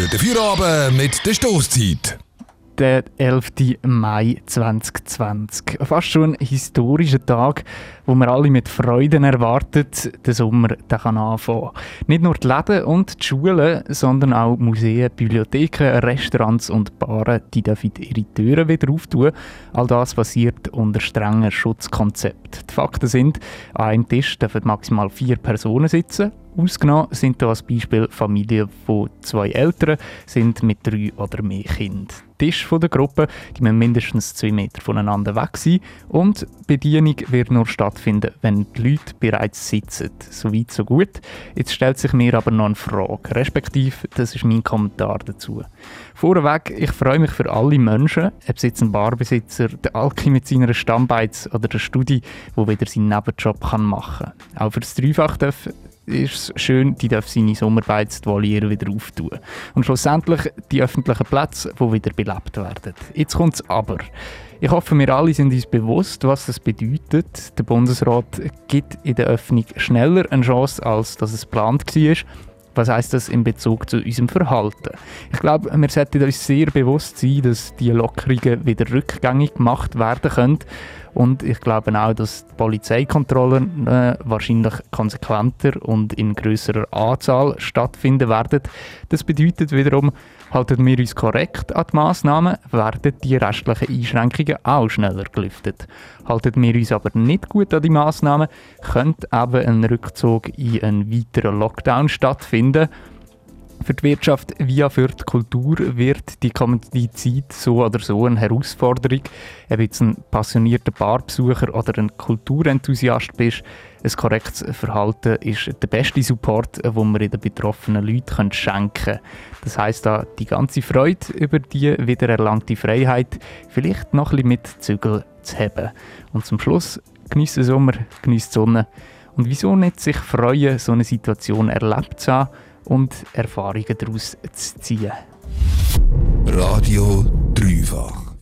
Guten Feierabend mit der Stoßzeit der 11. Mai 2020. Fast schon ein historischer Tag, wo wir alle mit Freuden erwartet, der Sommer der kann anfangen. Nicht nur die Läden und die Schulen, sondern auch Museen, Bibliotheken, Restaurants und Baren, die dürfen ihre Türen wieder auftun. All das passiert unter strengen Schutzkonzept. Die Fakten sind, an einem Tisch dürfen maximal vier Personen sitzen Ausgenommen sind hier als Beispiel Familien von zwei Eltern sind mit drei oder mehr Kindern. Tisch der Gruppe die müssen mindestens zwei Meter voneinander weg sein und Bedienung wird nur stattfinden, wenn die Leute bereits sitzen. So weit, so gut. Jetzt stellt sich mir aber noch eine Frage, respektive das ist mein Kommentar dazu. Vorweg, ich freue mich für alle Menschen, ob es jetzt ein Barbesitzer, der Alki mit seiner Stammbeiz oder der Studi, der wieder seinen Nebenjob machen kann. Auch für das Dreifach darf ist es schön, die darf seine Sommerbeizvoliere wieder auftun. Und schlussendlich die öffentlichen Plätze, die wieder belebt werden. Jetzt kommt es aber. Ich hoffe, wir alle sind uns bewusst, was das bedeutet. Der Bundesrat gibt in der Öffnung schneller eine Chance, als dass es geplant war. Was heißt das in Bezug zu unserem Verhalten? Ich glaube, wir sollten uns sehr bewusst sein, dass die Lockerungen wieder rückgängig gemacht werden können und ich glaube auch, dass die Polizeikontrollen äh, wahrscheinlich konsequenter und in größerer Anzahl stattfinden werden. Das bedeutet wiederum, halten wir uns korrekt an die Massnahmen, werden die restlichen Einschränkungen auch schneller gelüftet. Halten wir uns aber nicht gut an die Massnahmen, könnte eben ein Rückzug in einen weiteren Lockdown stattfinden für die Wirtschaft wie auch für die Kultur wird die kommende Zeit so oder so eine Herausforderung. Ob jetzt ein passionierter Barbesucher oder ein Kulturenthusiast bist, ein korrektes Verhalten ist der beste Support, den wir den betroffenen Leuten schenken können. Das heisst, da die ganze Freude über die wiedererlangte Freiheit vielleicht noch ein bisschen mit Zügel zu haben. Und zum Schluss genießt den Sommer, genießt die Sonne. Und wieso nicht sich freuen, so eine Situation erlebt zu haben? und Erfahrungen daraus zu ziehen. Radio Dreifach.